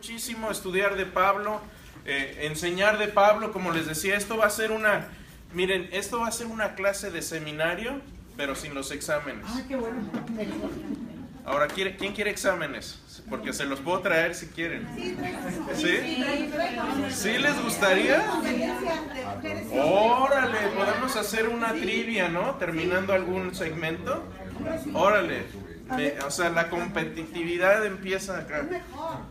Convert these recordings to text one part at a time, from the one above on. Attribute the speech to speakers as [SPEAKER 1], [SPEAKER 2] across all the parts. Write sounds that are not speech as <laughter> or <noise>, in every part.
[SPEAKER 1] muchísimo estudiar de Pablo, eh, enseñar de Pablo, como les decía, esto va a ser una, miren, esto va a ser una clase de seminario, pero sin los exámenes.
[SPEAKER 2] Ah, qué bueno.
[SPEAKER 1] Ahora, ¿quiere- ¿quién quiere exámenes? Porque se los puedo traer si quieren. ¿Sí? ¿Sí les gustaría? Órale, podemos hacer una trivia, ¿no? Terminando algún segmento. Órale. Me- o sea, la competitividad empieza acá.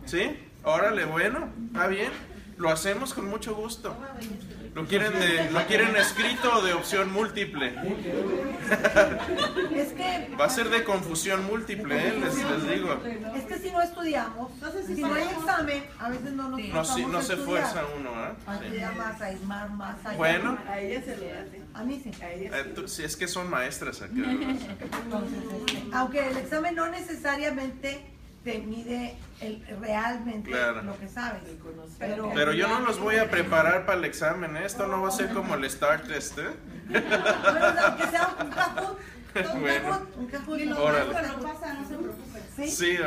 [SPEAKER 1] ¿Sí? Órale, bueno, está bien. Lo hacemos con mucho gusto. ¿Lo quieren, de, ¿Lo quieren escrito o de opción múltiple?
[SPEAKER 2] Es que,
[SPEAKER 1] Va a ser de confusión múltiple, ¿eh? les, les digo.
[SPEAKER 2] es que si no estudiamos, si no hay examen, a veces no nos
[SPEAKER 1] No, sí,
[SPEAKER 2] forzamos
[SPEAKER 1] no
[SPEAKER 2] a
[SPEAKER 1] se fuerza uno, ¿ah?
[SPEAKER 2] A más, a ismar más allá.
[SPEAKER 1] Bueno,
[SPEAKER 3] A ella se le hace.
[SPEAKER 2] A mí sí.
[SPEAKER 3] A ella
[SPEAKER 1] eh, tú- si es que son maestras acá.
[SPEAKER 2] Entonces, este, aunque el examen no necesariamente te mide el, realmente
[SPEAKER 1] Claro.
[SPEAKER 2] lo que sabes. Pero,
[SPEAKER 1] Pero yo no los voy a preparar para el examen, ¿eh? Esto no va a ser como el Star Test, ¿eh?
[SPEAKER 2] Bueno, aunque sea un cajón, un
[SPEAKER 1] Bueno.
[SPEAKER 2] cajón, un cajón.
[SPEAKER 1] Órale.
[SPEAKER 3] pasa, no se preocupe.
[SPEAKER 2] Sí,
[SPEAKER 1] Sí.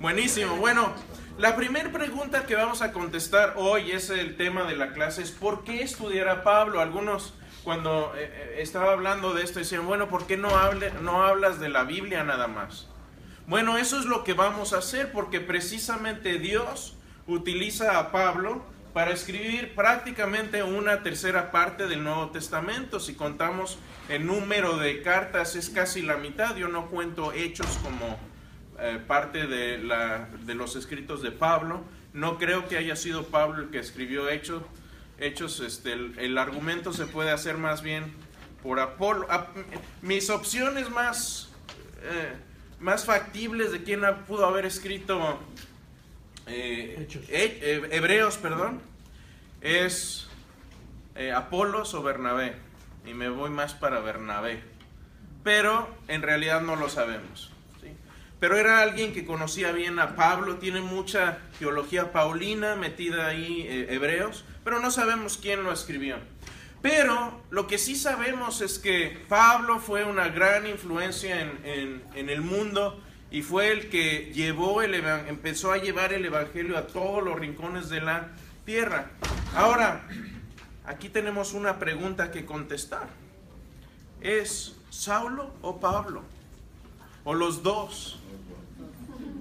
[SPEAKER 1] Buenísimo. Bueno, la primera pregunta que vamos a contestar hoy es el tema de la clase, es ¿por qué estudiar a Pablo? Algunos cuando eh, eh, estaba hablando de esto decían, bueno, ¿por qué no, hable, no hablas de la Biblia nada más? Bueno, eso es lo que vamos a hacer porque precisamente Dios utiliza a Pablo para escribir prácticamente una tercera parte del Nuevo Testamento. Si contamos el número de cartas es casi la mitad. Yo no cuento hechos como eh, parte de, la, de los escritos de Pablo. No creo que haya sido Pablo el que escribió hechos. Hechos, este, el, argumento se puede hacer más bien por Apolo. Mis opciones más, eh, más factibles de quién pudo haber escrito eh, eh, Hebreos, perdón, es eh, Apolos o Bernabé. Y me voy más para Bernabé. Pero en realidad no lo sabemos. ¿sí? Pero era alguien que conocía bien a Pablo, tiene mucha teología paulina metida ahí, eh, Hebreos, pero no sabemos quién lo escribió. Pero lo que sí sabemos es que Pablo fue una gran influencia en, en- el mundo y fue el que llevó el empezó a llevar el evangelio a todos los rincones de la tierra. Ahora, aquí tenemos una pregunta que contestar. ¿Es Saulo o Pablo? ¿O los dos?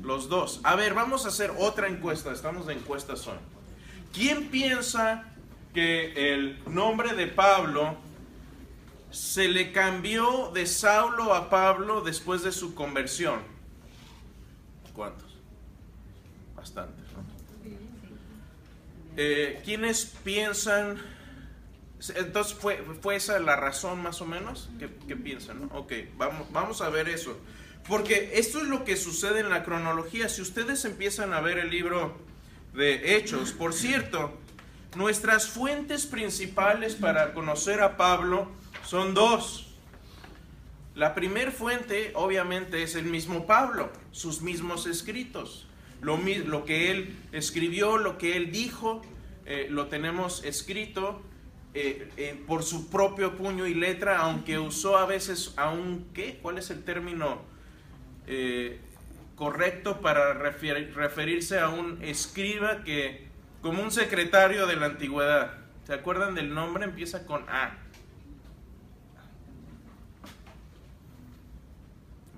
[SPEAKER 1] Los dos. A ver, vamos a hacer otra encuesta. Estamos de encuestas hoy. ¿Quién piensa que el nombre de Pablo se le cambió de Saulo a Pablo después de su conversión? ¿Cuántos? Bastantes, ¿no? Eh, ¿Quiénes piensan? Entonces, ¿fue, ¿fue esa la razón más o menos? ¿Qué, qué piensan? no? Ok, vamos, vamos a ver eso. Porque esto es lo que sucede en la cronología. Si ustedes empiezan a ver el libro de Hechos, por cierto, nuestras fuentes principales para conocer a Pablo son dos. La primer fuente, obviamente, es el mismo Pablo, sus mismos escritos. Lo, que él escribió, lo que él dijo, eh, lo tenemos escrito eh, eh, por su propio puño y letra, aunque usó a veces, aunque, ¿cuál es el término correcto para refer- referirse a un escriba que, como un secretario de la antigüedad? ¿Se acuerdan del nombre? Empieza con A.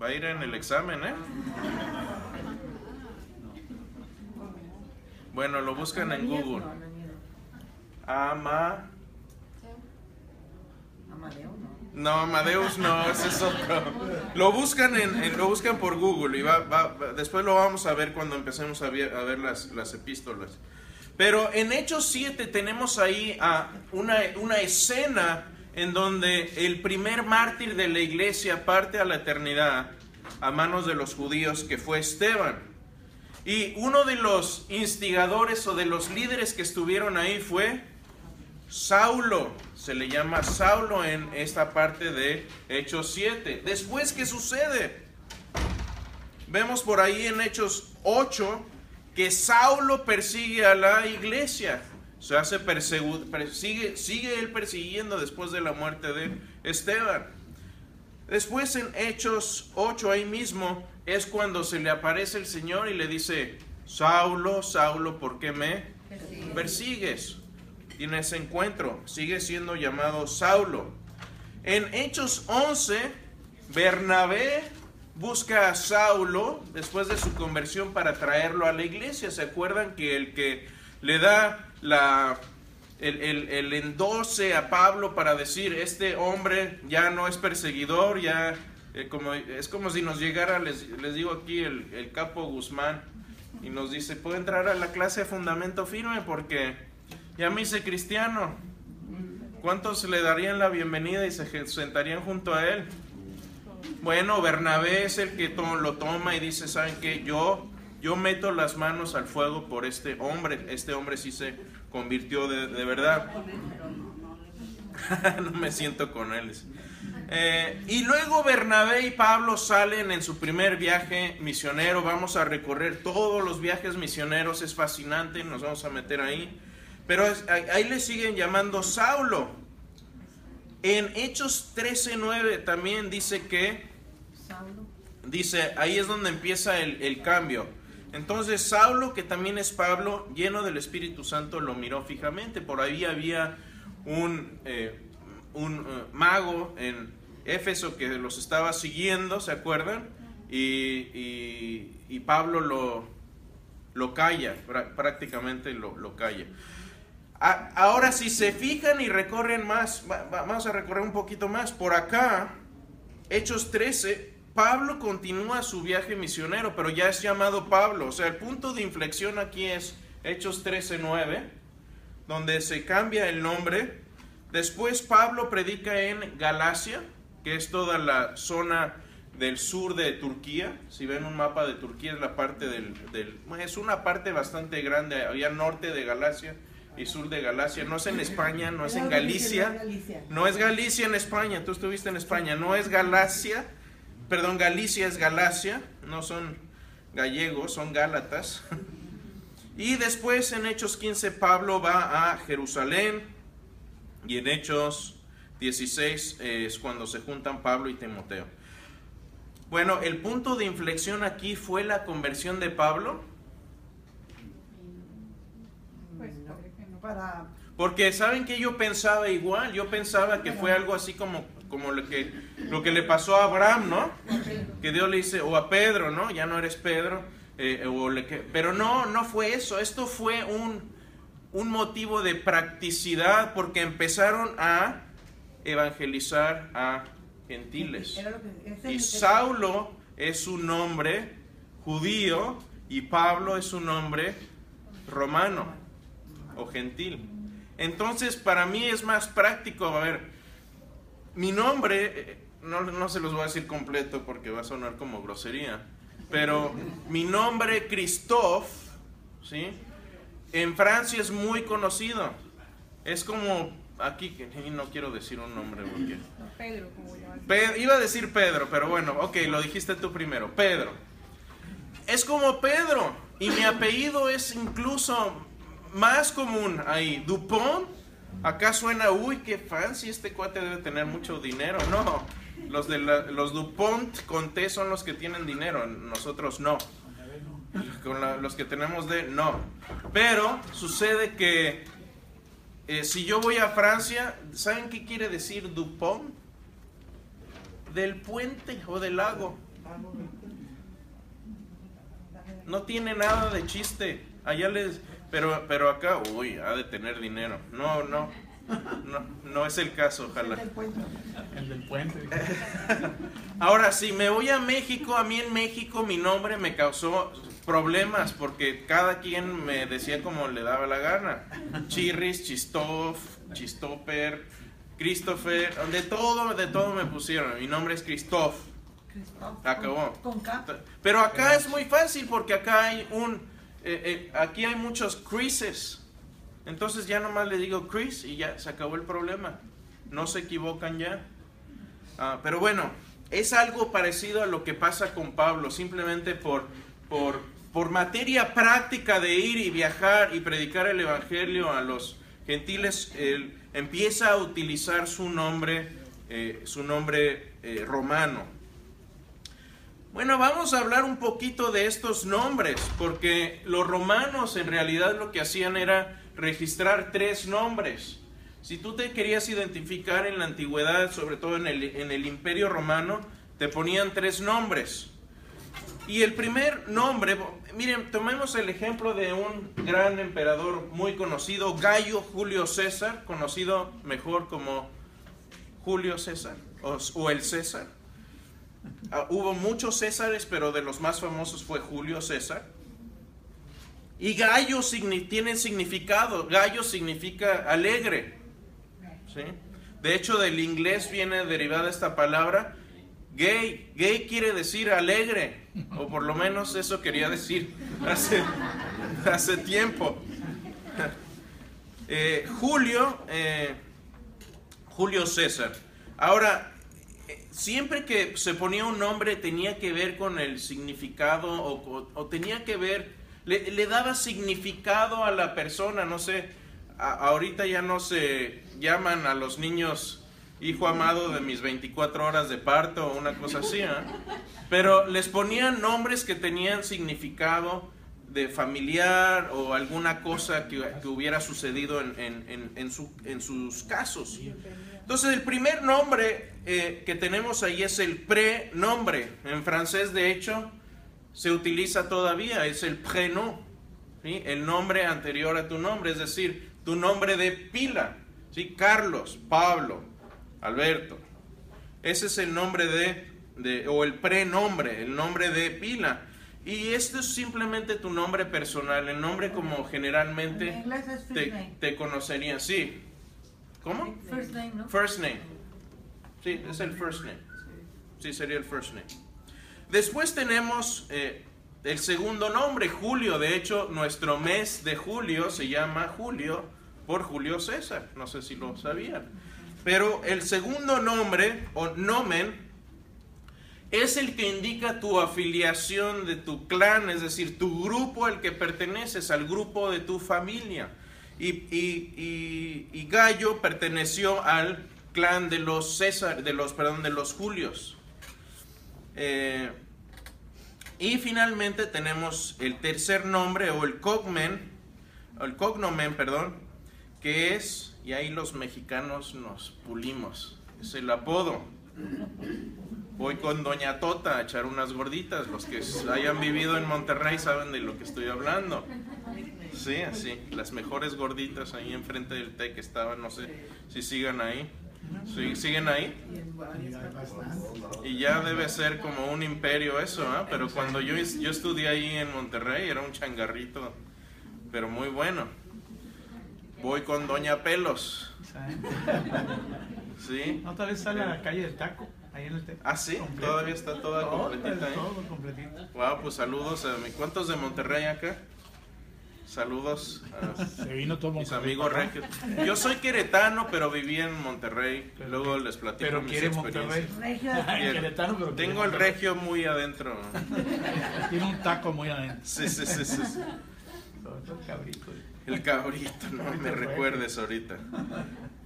[SPEAKER 1] Va a ir en el examen, ¿eh? Bueno, lo buscan en Google. Ama.
[SPEAKER 3] No.
[SPEAKER 1] Amadeus no, ese es otro. Lo buscan en, lo buscan por Google y va- va- después lo vamos a ver cuando empecemos a ver, a ver las, las epístolas. Pero en Hechos 7 tenemos ahí a una, una escena en donde el primer mártir de la iglesia parte a la eternidad a manos de los judíos que fue Esteban. Y uno de los instigadores o de los líderes que estuvieron ahí fue Saulo, se le llama Saulo en esta parte de Hechos 7. Después, ¿qué sucede? Vemos por ahí en Hechos 8 que Saulo persigue a la iglesia. Se hace persigue, sigue él persiguiendo después de la muerte de Esteban. Después en Hechos 8 ahí mismo es cuando se le aparece el Señor y le dice, Saulo, Saulo, ¿por qué me persigues? Tiene ese encuentro, sigue siendo llamado Saulo. En Hechos 11, Bernabé busca a Saulo después de su conversión para traerlo a la iglesia. ¿Se acuerdan que el que le da el, el, endose a Pablo para decir, este hombre ya no es perseguidor, ya eh, como, es como si nos llegara, les, digo aquí, el, el capo Guzmán y nos dice, puedo entrar a la clase de fundamento firme porque ya me hice cristiano. ¿Cuántos le darían la bienvenida y se sentarían junto a él? Bueno, Bernabé es el que lo toma y dice, ¿saben qué? Yo, yo meto las manos al fuego por este hombre. Este hombre sí se convirtió de, de verdad. <laughs> no me siento con él. Eh, y luego Bernabé y Pablo salen en su primer viaje misionero. Vamos a recorrer todos los viajes misioneros. Es fascinante, nos vamos a meter ahí. Pero ahí le siguen llamando Saulo. En Hechos 13:9 también dice que, dice, ahí es donde empieza el, el, cambio. Entonces Saulo, que también es Pablo, lleno del Espíritu Santo, lo miró fijamente. Por ahí había un, eh, un uh, mago en Éfeso que los estaba siguiendo, ¿se acuerdan? Y, y, y Pablo lo, lo calla, prácticamente lo, lo calla. Ahora, si se fijan y recorren más, vamos a recorrer un poquito más. Por acá, Hechos 13, Pablo continúa su viaje misionero, pero ya es llamado Pablo. O sea, el punto de inflexión aquí es Hechos 13, 9, donde se cambia el nombre. Después Pablo predica en Galacia, que es toda la zona del sur de Turquía. Si ven un mapa de Turquía, es la parte del, es una parte bastante grande, había norte de Galacia y sur de Galacia. No es en España, no es en Galicia. No es Galicia en España, tú estuviste en España. No es Galacia, perdón, Galicia es Galacia, no son gallegos, son gálatas. <laughs> Y después en Hechos 15 Pablo va a Jerusalén y en Hechos 16 es cuando se juntan Pablo y Timoteo. Bueno, el punto de inflexión aquí fue la conversión de Pablo.
[SPEAKER 2] Para...
[SPEAKER 1] Porque saben que yo pensaba igual, yo pensaba que fue algo así como, como lo, que, lo que le pasó a Abraham, ¿no? Que Dios le dice, o a Pedro, ¿no? Ya no eres Pedro, eh, o le, pero no, no fue eso, esto fue un, un motivo de practicidad porque empezaron a evangelizar a gentiles. Y Saulo es un nombre judío y Pablo es un nombre romano o gentil. Entonces, para mí es más práctico, a ver, mi nombre, eh, no, no, se los voy a decir completo porque va a sonar como grosería, pero mi nombre, Christophe, ¿sí? En Francia es muy conocido. Es como aquí, no quiero decir un nombre porque...
[SPEAKER 3] Pedro, como
[SPEAKER 1] Pedro, iba a decir Pedro, pero bueno, ok, lo dijiste tú primero, Pedro. Es como Pedro, y mi apellido es incluso más común ahí, Dupont. Acá suena, uy, qué fancy, este cuate debe tener mucho dinero. No, los, de los Dupont con T son los que tienen dinero, nosotros no. Con los que tenemos D, no. Pero sucede que eh, si yo voy a Francia, ¿saben qué quiere decir Dupont? Del puente o del lago. No tiene nada de chiste. Allá les, pero, pero acá, uy, ha de tener dinero. No, no, no, no es el caso, ojalá.
[SPEAKER 4] El del puente. <laughs>
[SPEAKER 1] Ahora, si me voy a México, a mí en México mi nombre me causó problemas porque cada quien me decía como le daba la gana. Chirris, Chistof, Chistoper, Christopher, de todo, de todo me pusieron. Mi nombre es Christoph. Acabó. Pero acá es muy fácil porque acá hay un eh, eh, aquí hay muchos Chrises. Entonces ya nomás le digo Chris y ya se acabó el problema. No se equivocan ya. Ah, pero bueno, es algo parecido a lo que pasa con Pablo, simplemente por, por, por materia práctica de ir y viajar y predicar el Evangelio a los gentiles, él empieza a utilizar su nombre, eh, su nombre romano. Bueno, vamos a hablar un poquito de estos nombres, porque los romanos en realidad lo que hacían era registrar tres nombres. Si tú te querías identificar en la antigüedad, sobre todo en el, en el imperio romano, te ponían tres nombres. Y el primer nombre, miren, tomemos el ejemplo de un gran emperador muy conocido, Gallo Julio César, conocido mejor como Julio César o, o el César. Ah, hubo muchos Césares, pero de los más famosos fue Julio César. Y gallo signi- tiene significado. Gallo significa alegre. ¿sí? De hecho, del inglés viene derivada esta palabra. Gay. Gay quiere decir alegre. O por lo menos eso quería decir <laughs> hace, tiempo. <laughs> Eh, Julio, eh, Julio César. Ahora, siempre que se ponía un nombre tenía que ver con el significado o, o- tenía que ver, le, daba significado a la persona, no sé, ahorita ya no se llaman a los niños hijo amado de mis 24 horas de parto o una cosa así, ¿ah? pero les ponían nombres que tenían significado de familiar o alguna cosa que, que hubiera sucedido en- en- en su- en sus casos. Entonces el primer nombre eh, que tenemos ahí es el prenombre. En francés, de hecho, se utiliza todavía, es el prénom, ¿sí? el nombre anterior a tu nombre, es decir, tu nombre de pila, ¿sí? Carlos, Pablo, Alberto. Ese es el nombre de, de- o el prenombre, el nombre de pila. Y esto es simplemente tu nombre personal, el nombre como
[SPEAKER 2] En
[SPEAKER 1] generalmente te, te conocerían. Sí. ¿Cómo?
[SPEAKER 2] First name, ¿no?
[SPEAKER 1] First name. Sí, es el first name. Sí, sería el first name. Después tenemos eh, el segundo nombre, Julio. De hecho, nuestro mes de julio se llama Julio por Julio César. No sé si lo sabían. Pero el segundo nombre, o nomen, es el que indica tu afiliación de tu clan, es decir, tu grupo al que perteneces, al grupo de tu familia. Y, y- y- Gallo perteneció al clan de los César, de los, perdón, de los Julios. Eh, y finalmente tenemos el tercer nombre o el cogmen, el cognomen, perdón, que es, y ahí los mexicanos nos pulimos, es el apodo. Voy con Doña Tota a echar unas gorditas. Los que hayan vivido en Monterrey saben de lo que estoy hablando. Sí, así. Las mejores gorditas ahí enfrente del té que estaban. No sé si sigan ahí. Sí, ¿Siguen ahí?
[SPEAKER 4] Y
[SPEAKER 1] ya debe ser como un imperio eso, ¿ah? Pero cuando yo, yo estudié ahí en Monterrey era un changarrito, pero muy bueno. Voy con Doña Pelos. ¿Sí?
[SPEAKER 4] No, tal vez sale a la calle del taco, ahí en el.
[SPEAKER 1] Ah, sí, todavía está toda completita, ¿eh?
[SPEAKER 4] Todo completito.
[SPEAKER 1] Wow, pues saludos a mi. ¿Cuántos de Monterrey acá? Saludos a <laughs>
[SPEAKER 4] Se vino todo
[SPEAKER 1] mis
[SPEAKER 4] Monterrey
[SPEAKER 1] amigos regios. Yo soy queretano, pero viví en Monterrey.
[SPEAKER 4] Pero-
[SPEAKER 1] Luego les platico
[SPEAKER 4] Pero
[SPEAKER 1] mis
[SPEAKER 4] quiere Monterrey.
[SPEAKER 1] experiencias.
[SPEAKER 2] Regio
[SPEAKER 4] Ay. <laughs> Querétaro, pero quiere
[SPEAKER 1] Tengo el
[SPEAKER 4] Monterrey.
[SPEAKER 1] regio muy adentro. <laughs>
[SPEAKER 4] Tiene un taco muy adentro.
[SPEAKER 1] Sí, sí, sí, sí. sí.
[SPEAKER 4] El cabrito,
[SPEAKER 1] no me recuerdes ahorita.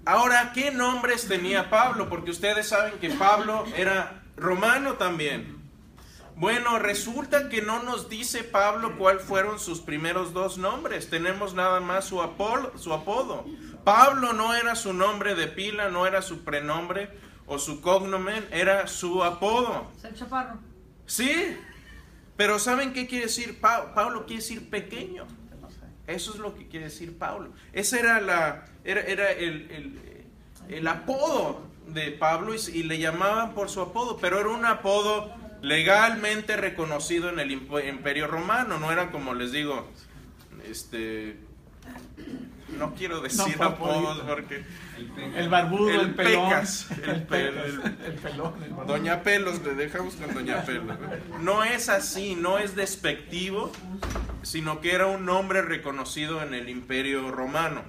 [SPEAKER 1] Ahora, ¿qué nombres tenía Pablo? Porque ustedes saben que Pablo era romano también. Bueno, resulta que no nos dice Pablo cuál fueron sus primeros dos nombres. Tenemos nada más su, apol- su apodo. Pablo no era su nombre de pila, no era su prenombre o su cognomen, era su apodo.
[SPEAKER 2] Es el chaparro.
[SPEAKER 1] Sí, pero ¿saben qué quiere decir? Pa- Pablo quiere decir pequeño. Eso es lo que quiere decir Pablo. Ese era, la, era, era el, el- el apodo de Pablo y, y le llamaban por su apodo, pero era un apodo legalmente reconocido en el imp- imperio romano. No era como les digo, este... No quiero decir
[SPEAKER 4] No,
[SPEAKER 1] apodos porque...
[SPEAKER 4] El barbudo, el,
[SPEAKER 1] El
[SPEAKER 4] pelón.
[SPEAKER 1] pecas, el
[SPEAKER 4] el,
[SPEAKER 1] pel-
[SPEAKER 4] pecas, el pelón. el barbudo.
[SPEAKER 1] Doña Pelos, le dejamos con Doña Pelos. No es así, no es despectivo, sino que era un nombre reconocido en el imperio romano.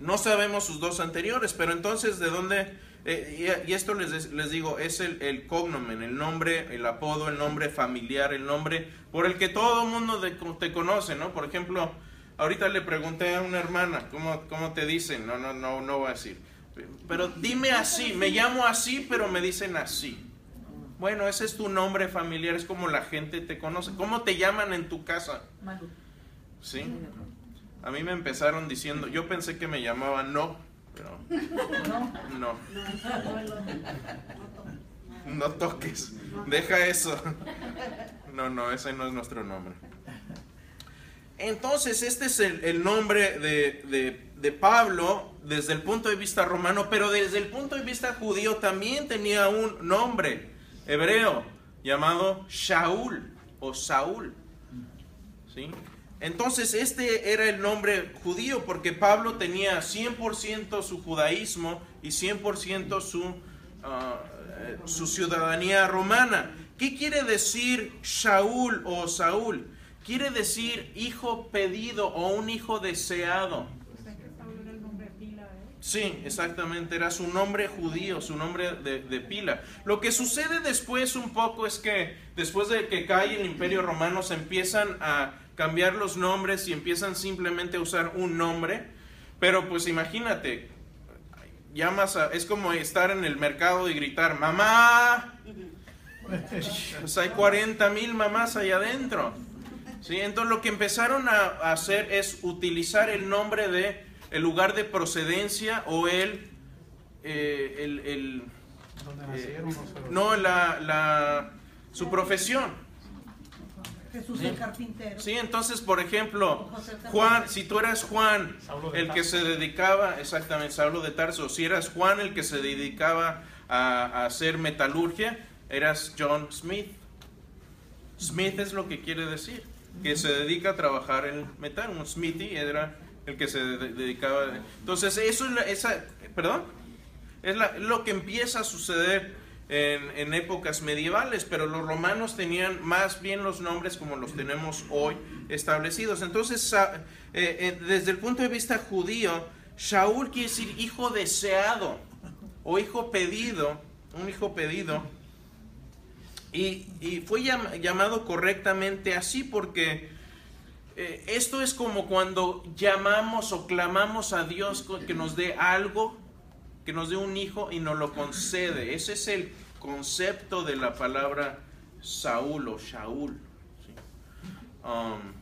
[SPEAKER 1] No sabemos sus dos anteriores, pero entonces de dónde, eh, y, y esto les, les digo, es el, el cognomen, el nombre, el apodo, el nombre familiar, el nombre por el que todo el mundo de- te conoce, ¿no? Por ejemplo, ahorita le pregunté a una hermana, ¿cómo, cómo te dicen? No, no, no, no voy a decir. Pero dime así, me llamo así, pero me dicen así. Bueno, ese es tu nombre familiar, es como la gente te conoce. ¿Cómo te llaman en tu casa?
[SPEAKER 2] Manu.
[SPEAKER 1] ¿Sí? A mí me empezaron diciendo, yo pensé que me llamaban no, pero
[SPEAKER 2] No.
[SPEAKER 1] no. No toques, deja eso. No, no, ese no es nuestro nombre. Entonces, este es el, el nombre de, de- de Pablo desde el punto de vista romano, pero desde el punto de vista judío también tenía un nombre hebreo llamado Shaul o Saúl. ¿Sí? Entonces, este era el nombre judío porque Pablo tenía 100% su judaísmo y 100% su, ah, eh, su ciudadanía romana. ¿Qué quiere decir Shaul o Saúl? Quiere decir hijo pedido o un hijo deseado. Sí, exactamente, era su nombre judío, su nombre de, de pila. Lo que sucede después un poco es que después de que cae el imperio romano se empiezan a cambiar los nombres y empiezan simplemente a usar un nombre, pero pues imagínate, llamas a, es como estar en el mercado y gritar, mamá, pues hay 40 mil mamás allá adentro. ¿Sí? Entonces lo que empezaron a hacer es utilizar el nombre de el lugar de procedencia o el, eh, el, el-
[SPEAKER 4] ¿Dónde
[SPEAKER 1] eh,
[SPEAKER 4] no
[SPEAKER 1] la, la su profesión.
[SPEAKER 2] Jesús el carpintero.
[SPEAKER 1] Sí, entonces por ejemplo, Juan, si tú eras Juan, el que se dedicaba, exactamente, Saulo de Tarso, si eras Juan el que se dedicaba a, a hacer metalurgia, eras John Smith. Smith es lo que quiere decir, que se dedica a trabajar en metal, un smithy era el que se de- dedicaba. Entonces, eso es la- esa, perdón, es la- lo que empieza a suceder en, épocas medievales, pero los romanos tenían más bien los nombres como los tenemos hoy establecidos. Entonces, eh, eh, desde el punto de vista judío, Shaul quiere decir hijo deseado o hijo pedido, un hijo pedido. Y, fue llam- llamado correctamente así porque eh, esto es como cuando llamamos o clamamos a Dios que nos dé algo, que nos dé un hijo y nos lo concede. Ese es el concepto de la palabra Saúl o Shaul. Um,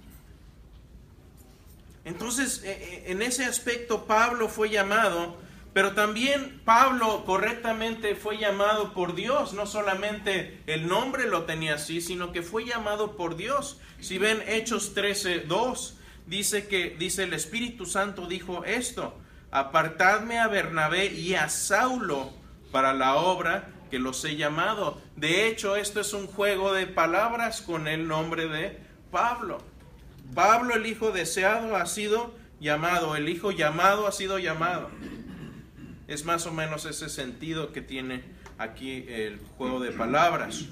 [SPEAKER 1] entonces, eh, eh, en ese aspecto Pablo fue llamado, pero también Pablo correctamente fue llamado por Dios, no solamente el nombre lo tenía así, sino que fue llamado por Dios. Si ven Hechos 13, 2, dice que dice el Espíritu Santo dijo esto: apartadme a Bernabé y a Saulo para la obra que los he llamado. De hecho, esto es un juego de palabras con el nombre de Pablo. Pablo, el hijo deseado, ha sido llamado, el hijo llamado ha sido llamado. Es más o menos ese sentido que tiene aquí el juego de palabras.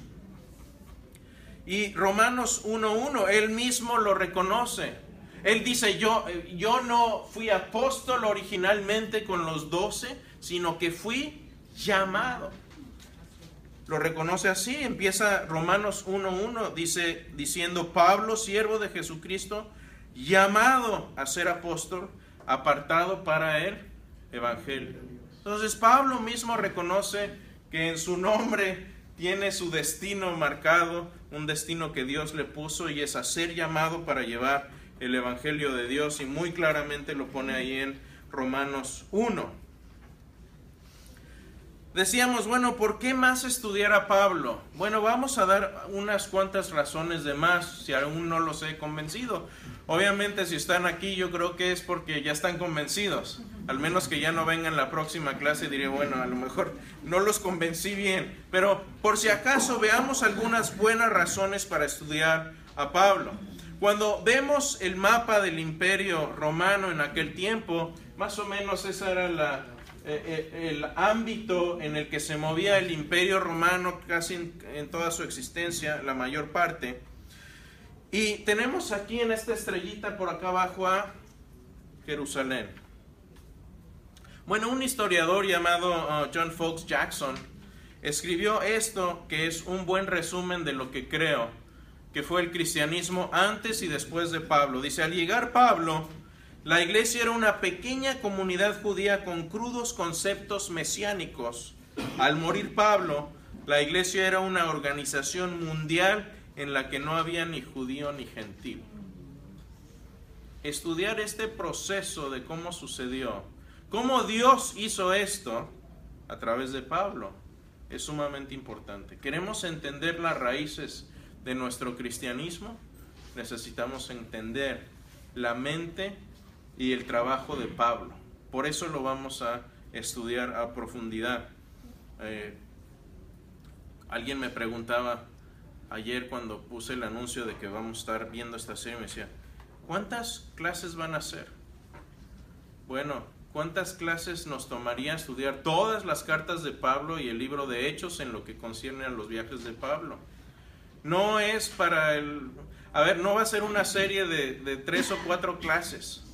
[SPEAKER 1] Y Romanos 1.1, él mismo lo reconoce. Él dice, yo, yo no fui apóstol originalmente con los doce, sino que fui llamado. Lo reconoce así, empieza Romanos 1.1, dice, diciendo, Pablo, siervo de Jesucristo, llamado a ser apóstol, apartado para el Evangelio. Entonces Pablo mismo reconoce que en su nombre tiene su destino marcado, un destino que Dios le puso y es a ser llamado para llevar el Evangelio de Dios y muy claramente lo pone ahí en Romanos 1. Decíamos, bueno, ¿por qué más estudiar a Pablo? Bueno, vamos a dar unas cuantas razones de más, si aún no los he convencido. Obviamente, si están aquí, yo creo que es porque ya están convencidos. Al menos que ya no vengan la próxima clase, diré, bueno, a lo mejor no los convencí bien. Pero por si acaso, veamos algunas buenas razones para estudiar a Pablo. Cuando vemos el mapa del imperio romano en aquel tiempo, más o menos esa era la, eh, eh, el ámbito en el que se movía el imperio romano casi en, en toda su existencia, la mayor parte. Y tenemos aquí en esta estrellita por acá abajo a Jerusalén. Bueno, un historiador llamado uh, John Fox Jackson escribió esto que es un buen resumen de lo que creo que fue el cristianismo antes y después de Pablo. Dice, al llegar Pablo, la iglesia era una pequeña comunidad judía con crudos conceptos mesiánicos. Al morir Pablo, La iglesia era una organización mundial en la que no había ni judío ni gentil. Estudiar este proceso de cómo sucedió, cómo Dios hizo esto a través de Pablo, es sumamente importante. ¿Queremos entender las raíces de nuestro cristianismo? Necesitamos entender la mente y el trabajo de Pablo. Por eso lo vamos a estudiar a profundidad. Eh, alguien me preguntaba ayer cuando puse el anuncio de que vamos a estar viendo esta serie, me decía, ¿cuántas clases van a hacer? Bueno, ¿cuántas clases nos tomaría estudiar todas las cartas de Pablo y el libro de Hechos en lo que concierne a los viajes de Pablo? No es para el... A ver, no va a ser una serie de, de tres o cuatro clases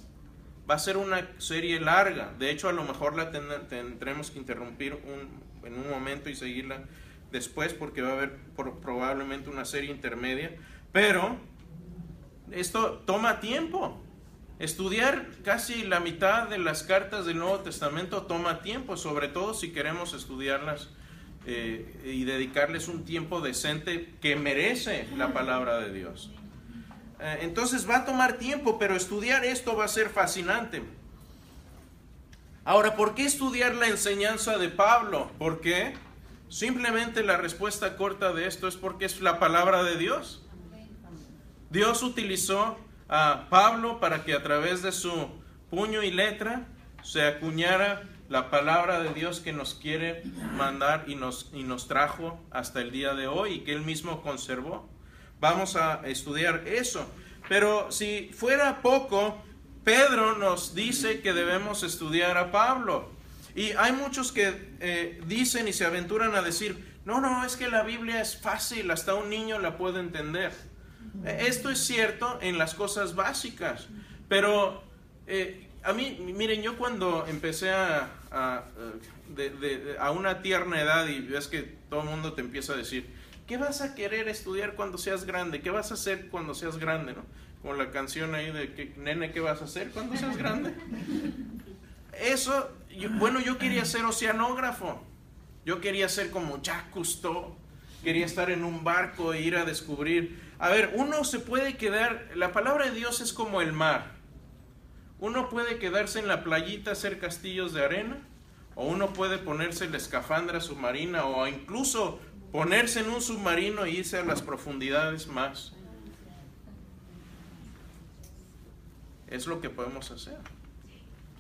[SPEAKER 1] va a ser una serie larga. De hecho, a lo mejor la tendremos que interrumpir un, en un momento y seguirla después porque va a haber probablemente una serie intermedia. Pero esto toma tiempo. Estudiar casi la mitad de las cartas del Nuevo Testamento toma tiempo, sobre todo si queremos estudiarlas eh, y dedicarles un tiempo decente que merece la palabra de Dios. Eh, entonces va a tomar tiempo, pero estudiar esto va a ser fascinante. Ahora, ¿por qué estudiar la enseñanza de Pablo? ¿Por qué? Simplemente la respuesta corta de esto es porque es la palabra de Dios. Dios utilizó a Pablo para que a través de su puño y letra se acuñara la palabra de Dios que nos quiere mandar y nos, y nos trajo hasta el día de hoy y que él mismo conservó. Vamos a estudiar eso. Pero si fuera poco, Pedro nos dice que debemos estudiar a Pablo. Y hay muchos que eh, dicen y se aventuran a decir, no, no, es que la Biblia es fácil, hasta un niño la puede entender. Eh, esto es cierto en las cosas básicas, pero eh, a mí, miren, yo cuando empecé a, a, a una tierna edad y ves que todo el mundo te empieza a decir, ¿Qué vas a querer estudiar cuando seas grande? ¿Qué vas a hacer cuando seas grande? ¿no? Como la canción ahí de que, nene, ¿qué vas a hacer cuando seas grande? Eso, bueno, yo quería ser oceanógrafo. Yo quería ser como Jacques Cousteau. Quería estar en un barco e ir a descubrir. A ver, uno se puede quedar, la palabra de Dios es como el mar. Uno puede quedarse en la playita, hacer castillos de arena, o uno puede ponerse la escafandra submarina, o incluso ponerse en un submarino e irse a las profundidades más. Es lo que podemos hacer.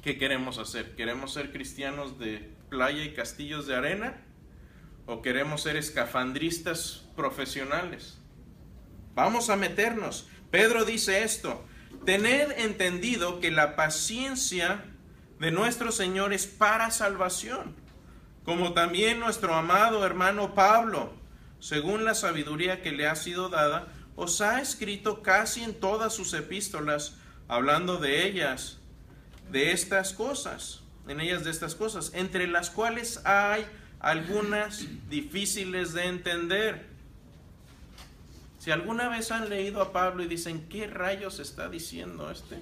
[SPEAKER 1] ¿Qué queremos hacer? ¿Queremos ser cristianos de playa y castillos de arena? ¿O queremos ser escafandristas profesionales? Vamos a meternos. Pedro dice esto, tened entendido que la paciencia de nuestro Señor es para salvación como también nuestro amado hermano Pablo, según la sabiduría que le ha sido dada, os ha escrito casi en todas sus epístolas, hablando de ellas, de estas cosas, en ellas de estas cosas, entre las cuales hay algunas difíciles de entender. Si alguna vez han leído a Pablo y dicen, ¿qué rayos está diciendo este?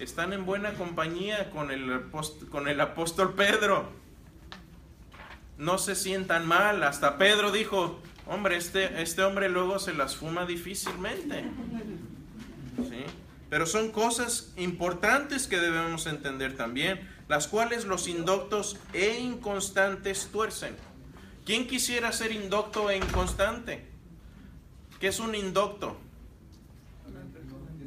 [SPEAKER 1] Están en buena compañía con el, con el apóstol Pedro no se sientan mal. Hasta Pedro dijo, hombre, este, este hombre luego se las fuma difícilmente. Pero son cosas importantes que debemos entender también, las cuales los indoctos e inconstantes tuercen. ¿Quién quisiera ser indocto e inconstante? ¿Qué es un indocto?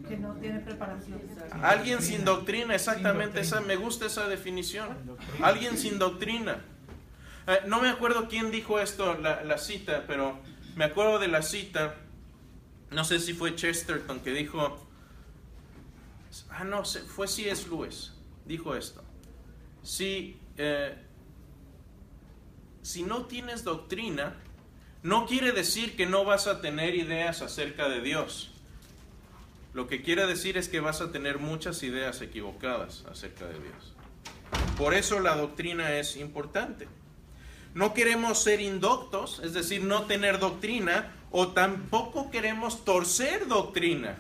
[SPEAKER 2] Que no tiene preparación.
[SPEAKER 1] Alguien sin doctrina, exactamente, esa, me gusta esa definición. Alguien sin doctrina. Eh, no me acuerdo quién dijo esto, la, cita, pero me acuerdo de la cita, no sé si fue Chesterton que dijo, ah, no, fue C.S. Lewis, dijo esto, si, eh, si no tienes doctrina, no quiere decir que no vas a tener ideas acerca de Dios. Lo que quiere decir es que vas a tener muchas ideas equivocadas acerca de Dios. Por eso la doctrina es importante. No queremos ser indoctos, es decir, no tener doctrina, o tampoco queremos torcer doctrina.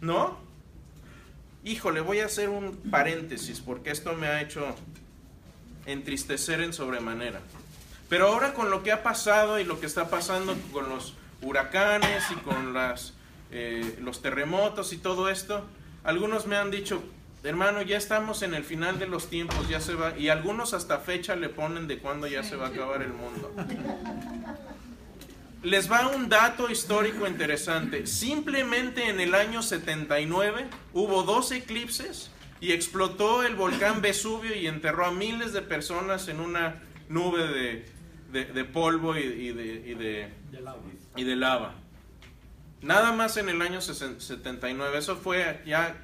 [SPEAKER 1] ¿No? Híjole, voy a hacer un paréntesis porque esto me ha hecho entristecer en sobremanera. Pero ahora con lo que ha pasado y lo que está pasando con los huracanes y con las, eh, los terremotos y todo esto, algunos me han dicho, hermano, ya estamos en el final de los tiempos, ya se va, y algunos hasta fecha le ponen de cuándo ya se va a acabar el mundo. Les va un dato histórico interesante. Simplemente en el año 79 hubo dos eclipses y explotó el volcán Vesubio y enterró a miles de personas en una nube de, de- polvo y, de, y de- y de lava. Nada más en el año 79. Eso fue ya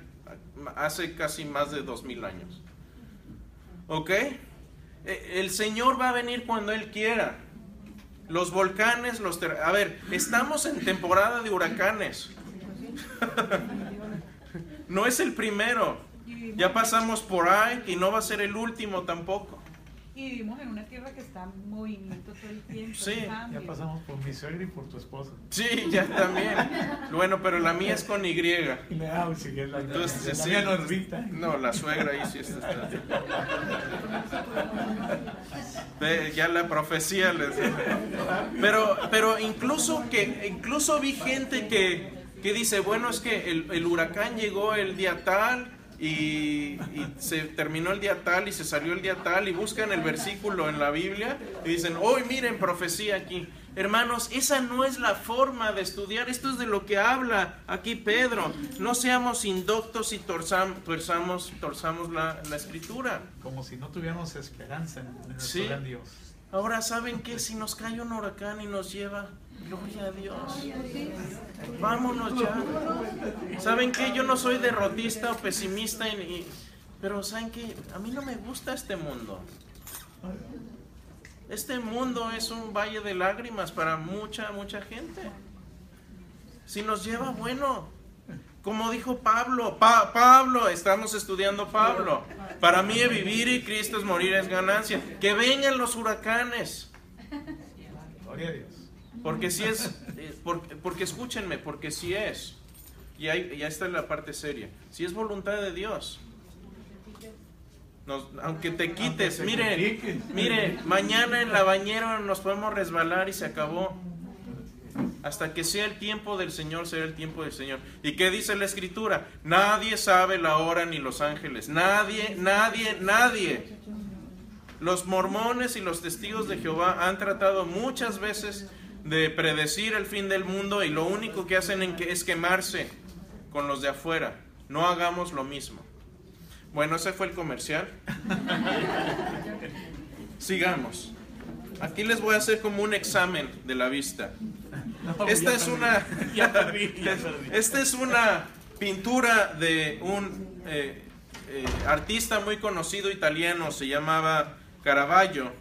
[SPEAKER 1] hace casi más de dos mil años. ¿Ok? Eh, El Señor va a venir cuando Él quiera. Los volcanes, los... ter- A ver, estamos en temporada de huracanes. <laughs> no es el primero. Ya pasamos por ahí y no va a ser el último tampoco.
[SPEAKER 3] Y vivimos en una tierra que está en movimiento todo el tiempo.
[SPEAKER 1] Sí.
[SPEAKER 4] Ya pasamos por mi suegra y por tu esposa.
[SPEAKER 1] Sí, ya también. Bueno, pero la mía es con Y.
[SPEAKER 4] Le ah, sí, que es la,
[SPEAKER 1] Entonces,
[SPEAKER 4] la
[SPEAKER 1] sí.
[SPEAKER 4] mía no es Rita.
[SPEAKER 1] No, la suegra ahí sí está. Ya la profecía les Pero, pero incluso que incluso vi gente que, que dice, bueno, es que el, el huracán llegó el día tal y, y se terminó el día tal y se salió el día tal y buscan el versículo en la Biblia y dicen, hoy miren profecía aquí. Hermanos, esa no es la forma de estudiar, esto es de lo que habla aquí Pedro. No seamos indoctos y torzam- torzamos, torzamos la, la escritura.
[SPEAKER 4] Como si no tuviéramos esperanza en, en nuestro
[SPEAKER 1] Sí.
[SPEAKER 4] gran Dios.
[SPEAKER 1] Ahora, ¿saben qué? Si nos cae un huracán y nos lleva, gloria a Dios. Vámonos ya. ¿Saben qué? Yo no soy derrotista o pesimista, y- y- pero ¿saben qué? A mí no me gusta este mundo. Este mundo es un valle de lágrimas para mucha, mucha gente. Si nos lleva, bueno, como dijo Pablo, Pa- Pablo, estamos estudiando Pablo. Para mí vivir y Cristo es morir es ganancia. Que vengan los huracanes.
[SPEAKER 4] Gloria a Dios.
[SPEAKER 1] Porque si es, eh, porque, porque escúchenme, porque si es, y ahí, ya está la parte seria, si es voluntad de Dios, nos- aunque te quites,
[SPEAKER 4] te
[SPEAKER 1] mire, mire, mañana en la bañera nos podemos resbalar y se acabó. Hasta que sea el tiempo del Señor, será el tiempo del Señor. ¿Y qué dice la Escritura? Nadie sabe la hora ni los ángeles. Nadie, nadie, nadie. Los mormones y los testigos de Jehová han tratado muchas veces de predecir el fin del mundo y lo único que hacen es quemarse con los de afuera. No hagamos lo mismo. Bueno, ese fue el comercial. Sigamos. Aquí les voy a hacer como un examen de la vista. Esta es una. <laughs> Esta es una pintura de un eh, eh, artista muy conocido italiano, se llamaba Caravaggio.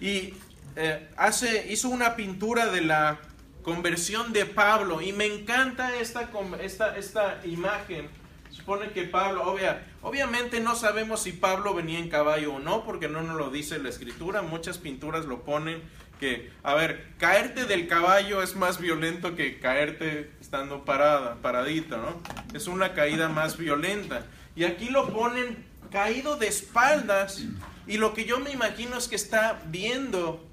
[SPEAKER 1] Y eh, hace, hizo una pintura de la conversión de Pablo. Y me encanta esta, esta, esta imagen. Supone que Pablo, obvia, obviamente no sabemos si Pablo venía en caballo o no, porque no nos lo dice la escritura. Muchas pinturas lo ponen que, a ver, caerte del caballo es más violento que caerte estando parada, paradito, ¿no? Es una caída más violenta. Y aquí lo ponen caído de espaldas y lo que yo me imagino es que está viendo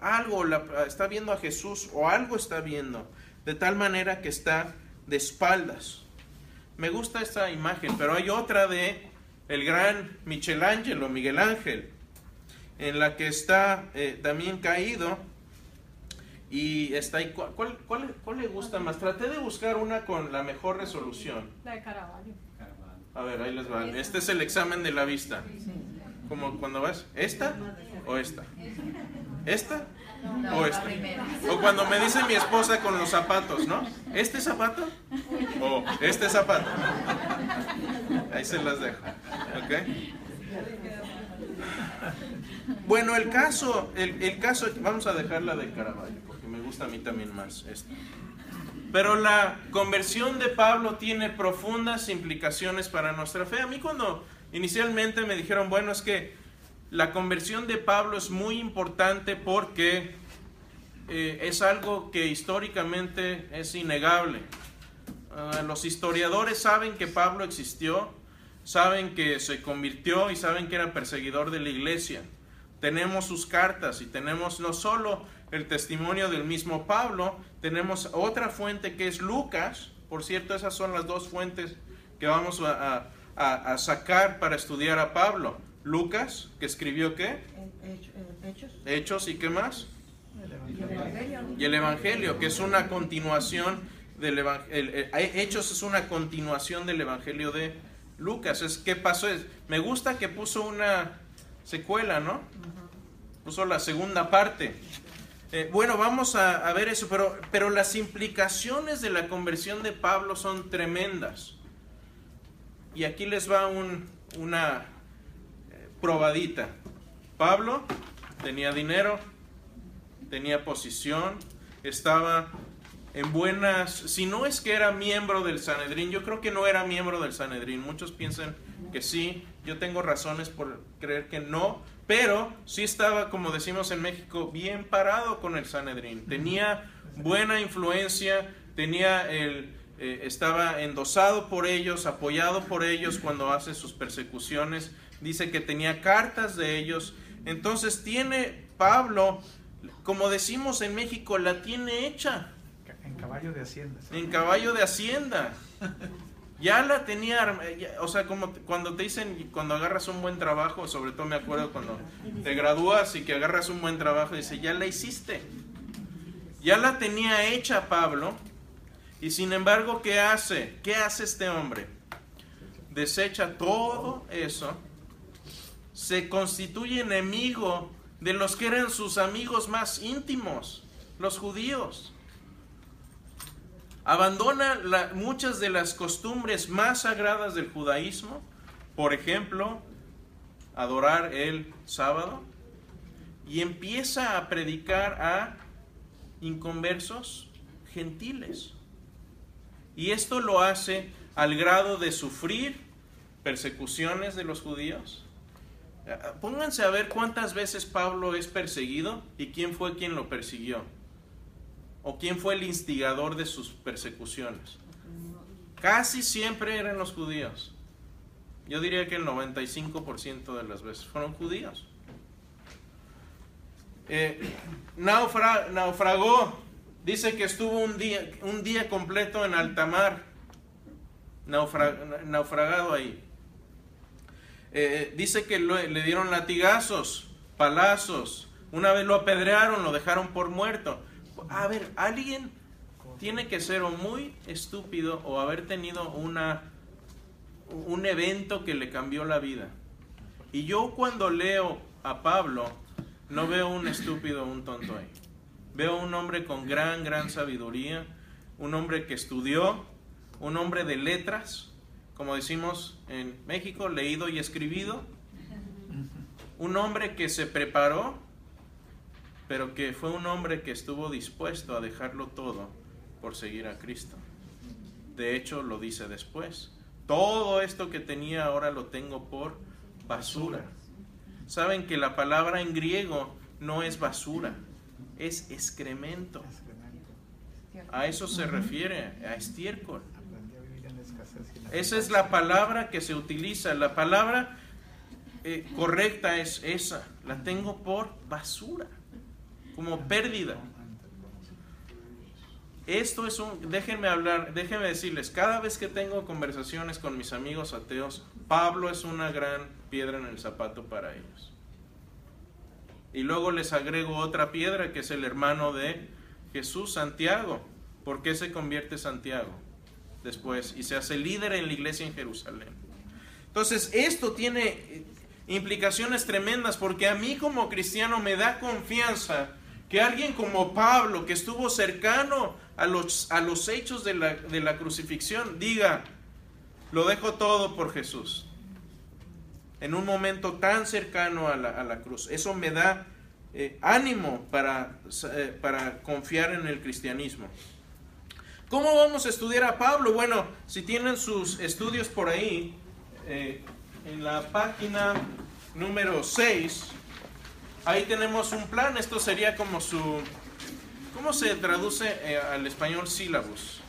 [SPEAKER 1] algo, la- está viendo a Jesús o algo está viendo, de tal manera que está de espaldas. Me gusta esta imagen, pero hay otra de el gran Michelangelo, Miguel Ángel, en la que está eh, también caído y está ahí. ¿Cuál, cuál, cuál- cuál le gusta más? Traté de buscar una con la mejor resolución.
[SPEAKER 3] La de Caravaggio.
[SPEAKER 1] A ver, ahí les va. Este es el examen de la vista. Como cuando vas, ¿esta o esta? ¿Esta o esta? O cuando me dice mi esposa con los zapatos, ¿no? ¿Este zapato? O este zapato. Ahí se las dejo. ¿Ok? Bueno, el caso, el, el caso, vamos a dejarla de Caravaggio, porque me gusta a mí también más esta. Pero la conversión de Pablo tiene profundas implicaciones para nuestra fe. A mí cuando inicialmente me dijeron, bueno, es que la conversión de Pablo es muy importante porque eh, es algo que históricamente es innegable. Ah, los historiadores saben que Pablo existió, saben que se convirtió y saben que era perseguidor de la iglesia. tenemos sus cartas y tenemos no solo el testimonio del mismo Pablo, tenemos otra fuente que es Lucas. Por cierto, esas son las dos fuentes que vamos a, sacar para estudiar a Pablo. Lucas, que escribió qué?
[SPEAKER 2] Eh, hecho- eh, Hechos.
[SPEAKER 1] Hechos y qué más?
[SPEAKER 4] El
[SPEAKER 2] Y el Evangelio.
[SPEAKER 1] Y el Evangelio, que es una continuación del Evangelio. Hechos es una continuación del Evangelio de Lucas. Es ¿Qué pasó? Es, me gusta que puso una secuela, ¿no? Puso la segunda parte. Eh, bueno, vamos a, a ver eso, pero, pero las implicaciones de la conversión de Pablo son tremendas. Y aquí les va un- una eh, probadita. Pablo tenía dinero, tenía posición, estaba en buenas, si no es que era miembro del Sanedrín, yo creo que no era miembro del Sanedrín, muchos piensan que sí, yo tengo razones por creer que no, pero sí estaba, como decimos en México, bien parado con el Sanedrín, tenía buena influencia, tenía el, eh, estaba endosado por ellos, apoyado por ellos cuando hace sus persecuciones, dice que tenía cartas de ellos, entonces tiene Pablo, como decimos en México, la tiene hecha
[SPEAKER 4] En caballo de hacienda. ¿sí?
[SPEAKER 1] en caballo de hacienda. <laughs> Ya la tenía, ya- o sea, como cuando te dicen, cuando agarras un buen trabajo, sobre todo me acuerdo cuando te gradúas y que agarras un buen trabajo, dice, ya la hiciste. Ya la tenía hecha Pablo. Y sin embargo, ¿qué hace? ¿Qué hace este hombre? Desecha todo eso. Se constituye enemigo de los que eran sus amigos más íntimos, los judíos abandona muchas de las costumbres más sagradas del judaísmo, por ejemplo, adorar el sábado, y empieza a predicar a inconversos gentiles. Y esto lo hace al grado de sufrir persecuciones de los judíos. Pónganse a ver cuántas veces Pablo es perseguido y quién fue quien lo persiguió o quién fue el instigador de sus persecuciones. Casi siempre eran los judíos. Yo diría que el 95% de las veces fueron judíos. Eh, naufra- naufragó, dice que estuvo un día, un día completo en alta mar, naufra- naufragado ahí. Eh, dice que le dieron latigazos, palazos, una vez lo apedrearon, lo dejaron por muerto. A ver, alguien tiene que ser muy estúpido o haber tenido una, un evento que le cambió la vida. Y yo cuando leo a Pablo, no veo un estúpido o un tonto ahí. Veo un hombre con gran, gran sabiduría, un hombre que estudió, un hombre de letras, como decimos en México, leído y escribido, un hombre que se preparó, pero que fue un hombre que estuvo dispuesto a dejarlo todo por seguir a Cristo. De hecho, lo dice después. Todo esto que tenía ahora lo tengo por basura. Saben que la palabra en griego no es basura, es excremento.
[SPEAKER 4] Excremento.
[SPEAKER 1] A eso se refiere, a estiércol.
[SPEAKER 4] Aprendí a vivir en la escasez y la
[SPEAKER 1] Esa es la palabra que se utiliza. La palabra eh, correcta es esa. La tengo por basura, como pérdida. Esto es un, déjenme hablar, déjenme decirles, cada vez que tengo conversaciones con mis amigos ateos, Pablo es una gran piedra en el zapato para ellos. Y luego les agrego otra piedra que es el hermano de Jesús, Santiago. ¿Por qué se convierte Santiago después y se hace líder en la iglesia en Jerusalén? Entonces, esto tiene eh, implicaciones tremendas porque a mí como cristiano me da confianza que alguien como Pablo, que estuvo cercano a los, a los hechos de la, de la crucifixión, diga, lo dejo todo por Jesús. En un momento tan cercano a la, a la cruz. Eso me da eh, ánimo para, eh, para confiar en el cristianismo. ¿Cómo vamos a estudiar a Pablo? Bueno, si tienen sus estudios por ahí, eh, en la página número 6, ahí tenemos un plan. Esto sería como su... ¿Cómo se traduce eh, al español sílabus?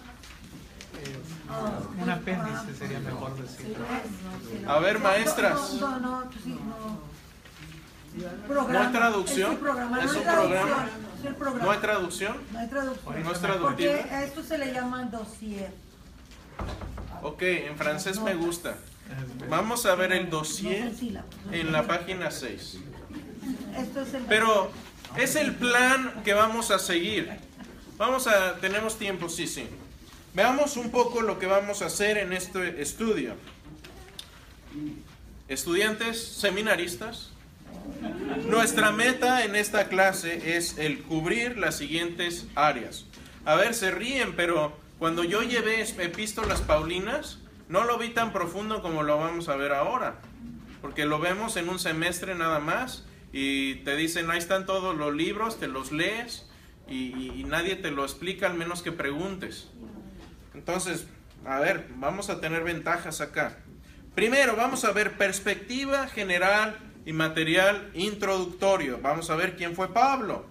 [SPEAKER 4] Eh, un apéndice sería mejor decir.
[SPEAKER 1] A ver, maestras.
[SPEAKER 2] No, no, no, no. Programa.
[SPEAKER 1] ¿No hay traducción?
[SPEAKER 2] Es un programa,
[SPEAKER 1] ¿Es
[SPEAKER 2] no
[SPEAKER 1] un programa?
[SPEAKER 2] es el programa.
[SPEAKER 1] ¿No hay traducción?
[SPEAKER 2] No hay traducción.
[SPEAKER 1] ¿No es
[SPEAKER 2] Porque a esto se le llama dossier.
[SPEAKER 1] Ok, en francés me gusta. Vamos a ver el dossier en la página 6.
[SPEAKER 2] Esto es el
[SPEAKER 1] Pero es el plan que vamos a seguir. Vamos a, tenemos tiempo, sí, sí. Veamos un poco lo que vamos a hacer en este estudio. Estudiantes, seminaristas, nuestra meta en esta clase es el cubrir las siguientes áreas. A ver, se ríen, pero cuando yo llevé epístolas paulinas, no lo vi tan profundo como lo vamos a ver ahora. Porque lo vemos en un semestre nada más y te dicen, ahí están todos los libros, te los lees y, y- nadie te lo explica al menos que preguntes. Entonces, a ver, vamos a tener ventajas acá. Primero, vamos a ver perspectiva general y material introductorio. Vamos a ver quién fue Pablo.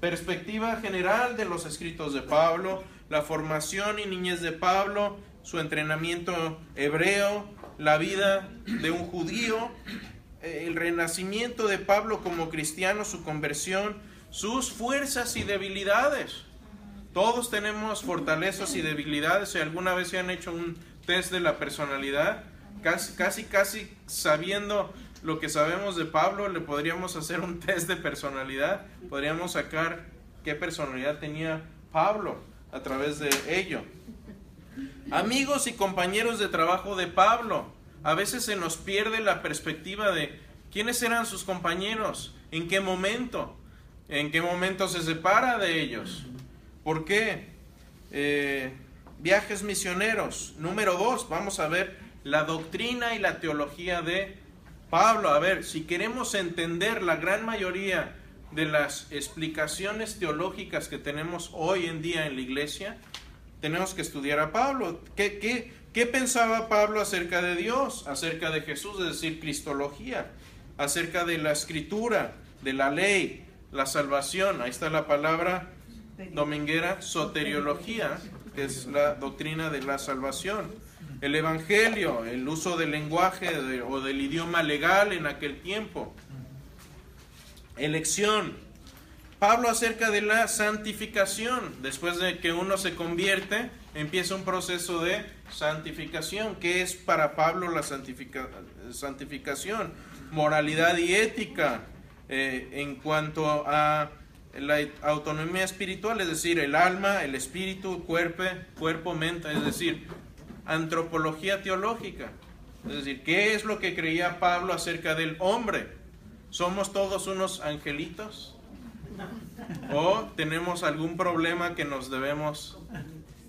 [SPEAKER 1] Perspectiva general de los escritos de Pablo, la formación y niñez de Pablo, su entrenamiento hebreo, la vida de un judío, eh, el renacimiento de Pablo como cristiano, su conversión, sus fuerzas y debilidades. Todos tenemos fortalezas y debilidades. Si alguna vez se han hecho un test de la personalidad, casi, casi, casi sabiendo lo que sabemos de Pablo, le podríamos hacer un <laughs> test de personalidad. Podríamos sacar qué personalidad tenía Pablo a través de ello. Amigos y compañeros de trabajo de Pablo. A veces se nos pierde la perspectiva de quiénes eran sus compañeros, en qué momento, en qué momento se separa de ellos. ¿Por qué? Eh, viajes misioneros. Número dos, vamos a ver la doctrina y la teología de Pablo. A ver, si queremos entender la gran mayoría de las explicaciones teológicas que tenemos hoy en día en la iglesia, tenemos que estudiar a Pablo. ¿Qué, qué, qué pensaba Pablo acerca de Dios, acerca de Jesús, es decir, cristología, acerca de la escritura, de la ley, la salvación? Ahí está la palabra dominguera, soteriología, que es la doctrina de la salvación. El evangelio, el uso del lenguaje o del idioma legal en aquel tiempo. Elección. Pablo acerca de la santificación. Después de que uno se convierte, empieza un proceso de santificación. ¿Qué es para Pablo la santifica- santificación? Moralidad y ética eh, en cuanto a la autonomía espiritual, es decir, el alma, el espíritu, cuerpo, cuerpo, mente, es decir, antropología teológica. Es decir, ¿qué es lo que creía Pablo acerca del hombre? ¿Somos todos unos angelitos? ¿O tenemos algún problema que nos debemos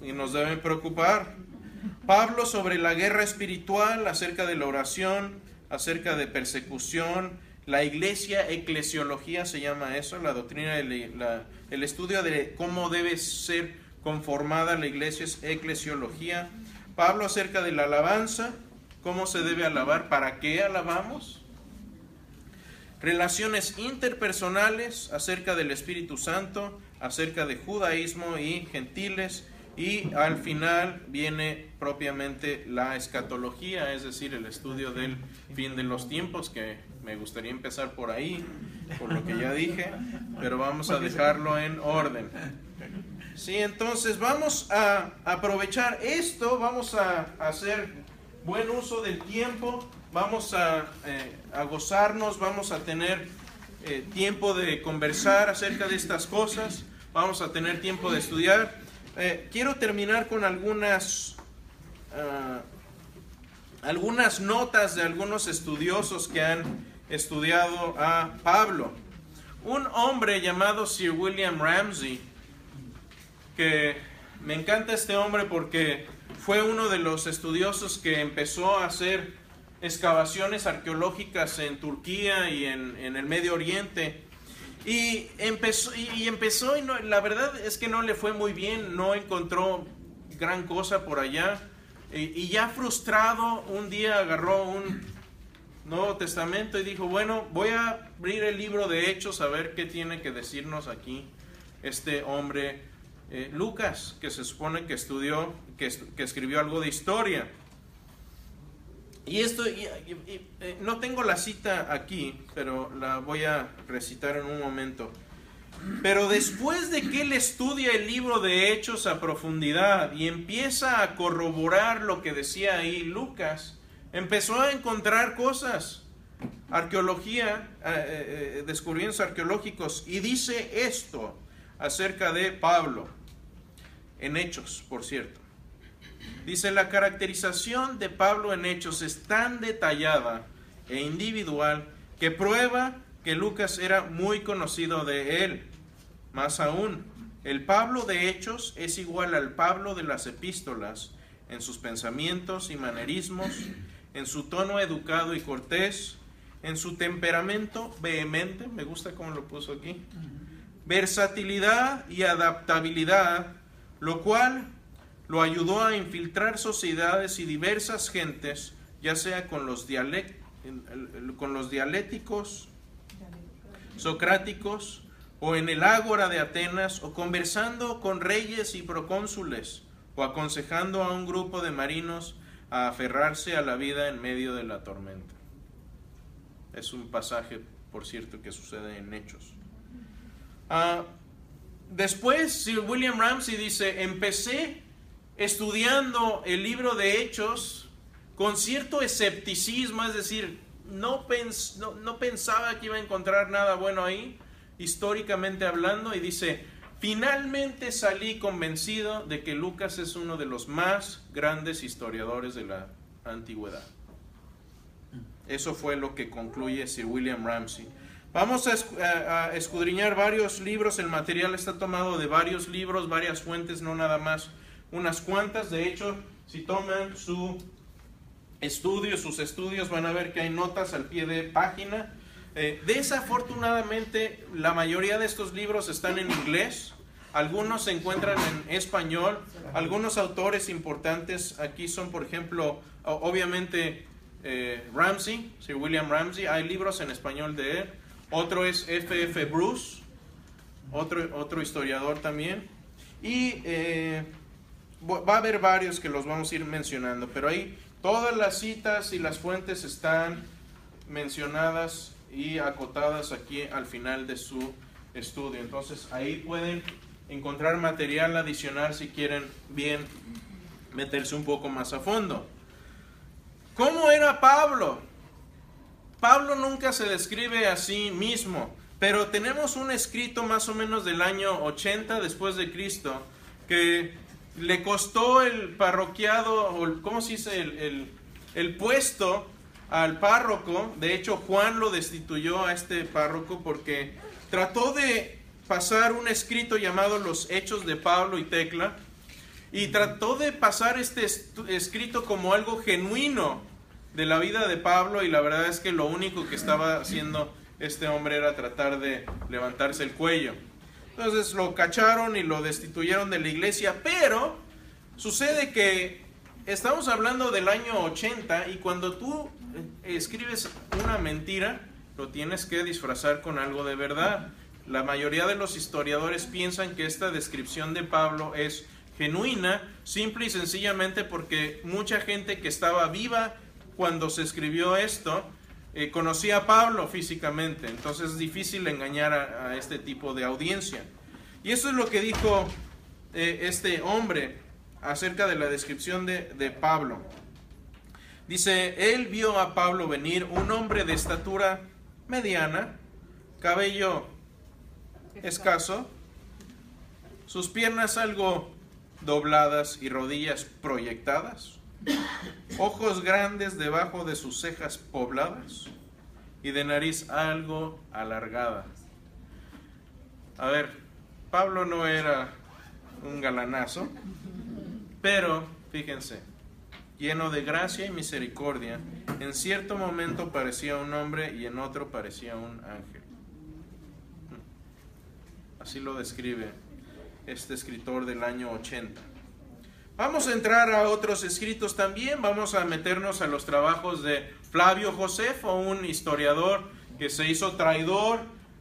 [SPEAKER 1] y nos debe preocupar? Pablo sobre la guerra espiritual, acerca de la oración, acerca de persecución, la iglesia, eclesiología se llama eso, la doctrina, la- el estudio de cómo debe ser conformada la iglesia es eclesiología. Pablo acerca de la alabanza, cómo se debe alabar, para qué alabamos. Relaciones interpersonales acerca del Espíritu Santo, acerca de judaísmo y gentiles. Y al final viene propiamente la escatología, es decir, el estudio del fin de los tiempos, que me gustaría empezar por ahí, por lo que ya dije, pero vamos a dejarlo en orden. Sí, entonces vamos a aprovechar esto, vamos a hacer buen uso del tiempo, vamos a, eh, gozarnos, vamos a tener eh, tiempo de conversar acerca de estas cosas, vamos a tener tiempo de estudiar. Eh, quiero terminar con algunas, ah, algunas notas de algunos estudiosos que han estudiado a Pablo. Un hombre llamado Sir William Ramsey, que me encanta este hombre porque fue uno de los estudiosos que empezó a hacer excavaciones arqueológicas en Turquía y en, en el Medio Oriente. Y empezó, y, empezó y no- la verdad es que no le fue muy bien, no encontró gran cosa por allá. Y, y ya frustrado, un día agarró un Nuevo Testamento y dijo, bueno, voy a abrir el libro de Hechos a ver qué tiene que decirnos aquí este hombre eh, Lucas, que se supone que estudió, que, escribió algo de historia. Y esto, eh, no tengo la cita aquí, pero la voy a recitar en un momento. Pero después de que él estudia el libro de Hechos a profundidad y empieza a corroborar lo que decía ahí Lucas, empezó a encontrar cosas, arqueología, eh, eh, descubrimientos arqueológicos, y dice esto acerca de Pablo, en Hechos, por cierto. Dice, la caracterización de Pablo en Hechos es tan detallada e individual que prueba que Lucas era muy conocido de él. Más aún, el Pablo de Hechos es igual al Pablo de las epístolas en sus pensamientos y manerismos, en su tono educado y cortés, en su temperamento vehemente, me gusta cómo lo puso aquí, versatilidad y adaptabilidad, lo cual lo ayudó a infiltrar sociedades y diversas gentes, ya sea con los, con los dialécticos, socráticos, o en el ágora de Atenas, o conversando con reyes y procónsules, o aconsejando a un grupo de marinos a aferrarse a la vida en medio de la tormenta. Es un pasaje, por cierto, que sucede en Hechos. Ah, después, Sir William Ramsey dice, empecé estudiando el libro de Hechos con cierto escepticismo, es decir, no, no, pensaba que iba a encontrar nada bueno ahí, históricamente hablando, y dice, finalmente salí convencido de que Lucas es uno de los más grandes historiadores de la antigüedad. Eso fue lo que concluye Sir William Ramsey. Vamos a, escudriñar varios libros, el material está tomado de varios libros, varias fuentes, no nada más unas cuantas. De hecho, si toman su estudio, sus estudios, van a ver que hay notas al pie de página. Eh, desafortunadamente, la mayoría de estos libros están en inglés. Algunos se encuentran en español. Algunos autores importantes aquí son, por ejemplo, obviamente eh, Ramsey, Sir William Ramsey. Hay libros en español de él. Otro es F.F. Bruce, otro, otro historiador también. Y eh, va a haber varios que los vamos a ir mencionando, pero ahí todas las citas y las fuentes están mencionadas y acotadas aquí al final de su estudio. Entonces ahí pueden encontrar material adicional si quieren bien meterse un poco más a fondo. ¿Cómo era Pablo? Pablo nunca se describe a sí mismo, pero tenemos un escrito más o menos del año 80 después de Cristo que le costó el parroquiado, o ¿cómo se dice? El, el, puesto al párroco. De hecho, Juan lo destituyó a este párroco porque trató de pasar un escrito llamado Los Hechos de Pablo y Tecla. Y trató de pasar este escrito como algo genuino de la vida de Pablo y la verdad es que lo único que estaba haciendo este hombre era tratar de levantarse el cuello. Entonces lo cacharon y lo destituyeron de la iglesia, pero sucede que estamos hablando del año 80 y cuando tú escribes una mentira, lo tienes que disfrazar con algo de verdad. La mayoría de los historiadores piensan que esta descripción de Pablo es genuina, simple y sencillamente porque mucha gente que estaba viva cuando se escribió esto, eh, conocía a Pablo físicamente, entonces es difícil engañar a, este tipo de audiencia. Y eso es lo que dijo eh, este hombre acerca de la descripción de, de Pablo. Dice, él vio a Pablo venir, un hombre de estatura mediana, cabello escaso, sus piernas algo dobladas y rodillas proyectadas ojos grandes debajo de sus cejas pobladas y de nariz algo alargada. A ver, Pablo no era un galanazo, pero fíjense, lleno de gracia y misericordia, en cierto momento parecía un hombre y en otro parecía un ángel. Así lo describe este escritor del año 80. Vamos a entrar a otros escritos también, vamos a meternos a los trabajos de Flavio Josefo, un historiador que se hizo traidor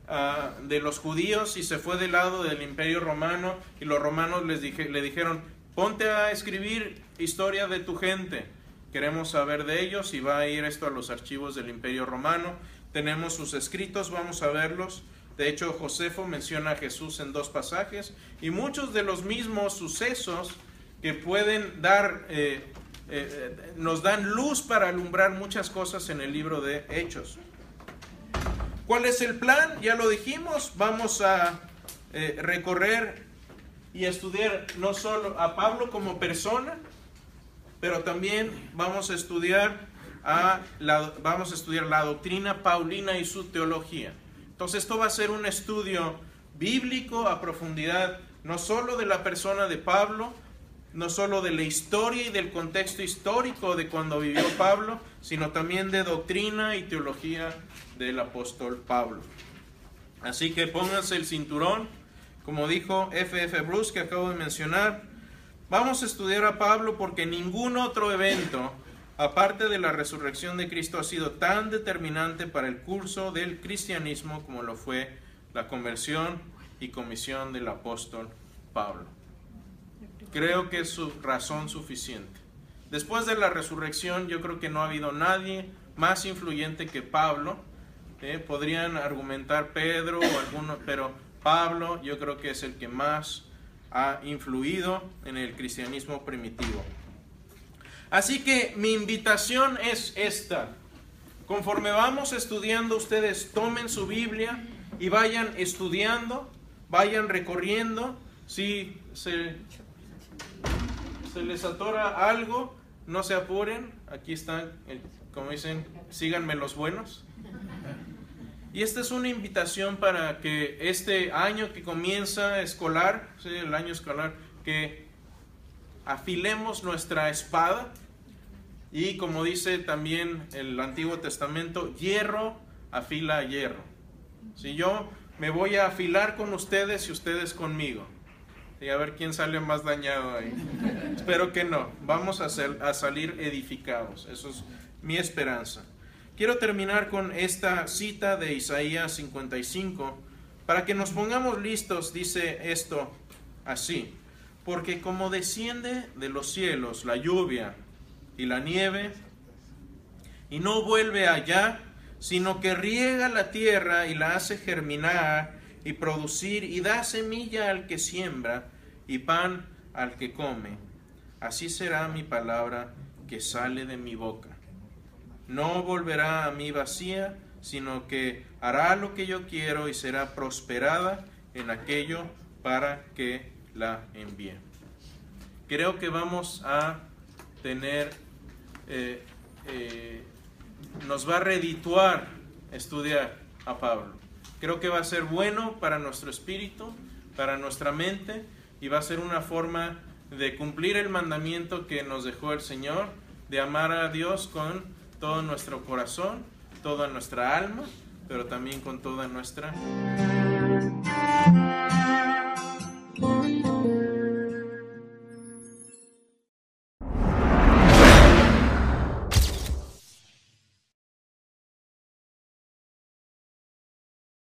[SPEAKER 1] ah, de los judíos y se fue del lado del imperio romano y los romanos les le dijeron, ponte a escribir historia de tu gente. queremos saber de ellos y va a ir esto a los archivos del Imperio Romano. Tenemos sus escritos, vamos a verlos. De hecho, Josefo menciona a Jesús en dos pasajes y muchos de los mismos sucesos que pueden dar, eh, eh, nos dan luz para alumbrar muchas cosas en el libro de Hechos. ¿Cuál es el plan? Ya lo dijimos, vamos a eh, recorrer y estudiar no solo a Pablo como persona, pero también vamos a estudiar a la, vamos a estudiar la doctrina paulina y su teología. Entonces esto va a ser un estudio bíblico a profundidad, no solo de la persona de Pablo, no solo de la historia y del contexto histórico de cuando vivió Pablo, sino también de doctrina y teología del apóstol Pablo. Así que pónganse el cinturón, como dijo F.F. Bruce que acabo de mencionar, vamos a estudiar a Pablo porque ningún otro evento aparte de la resurrección de Cristo, ha sido tan determinante para el curso del cristianismo como lo fue la conversión y comisión del apóstol Pablo. Creo que es su razón suficiente. Después de la resurrección, yo creo que no ha habido nadie más influyente que Pablo. ¿eh? Podrían argumentar Pedro o alguno, pero Pablo yo creo que es el que más ha influido en el cristianismo primitivo. Así que mi invitación es esta. Conforme vamos estudiando, ustedes tomen su Biblia y vayan estudiando, vayan recorriendo. Si se, se les atora algo, no se apuren. Aquí están, como dicen, síganme los buenos. Y esta es una invitación para que este año que comienza escolar, el año escolar, que afilemos nuestra espada y como dice también el Antiguo Testamento, hierro afila hierro. Si yo me voy a afilar con ustedes y ustedes conmigo. Y a ver quién sale más dañado ahí. Espero que no. Vamos a, a salir edificados. Eso es mi esperanza. Quiero terminar con esta cita de Isaías 55 para que nos pongamos listos. Dice esto así porque como desciende de los cielos la lluvia y la nieve, y no vuelve allá, sino que riega la tierra y la hace germinar y producir, y da semilla al que siembra y pan al que come. Así será mi palabra que sale de mi boca. No volverá a mí vacía, sino que hará lo que yo quiero y será prosperada en aquello para que la envíe. Creo que vamos a tener, eh, eh, nos va a redituar estudiar a Pablo. Creo que va a ser bueno para nuestro espíritu, para nuestra mente, y va a ser una forma de cumplir el mandamiento que nos dejó el Señor, de amar a Dios con todo nuestro corazón, toda nuestra alma, pero también con toda nuestra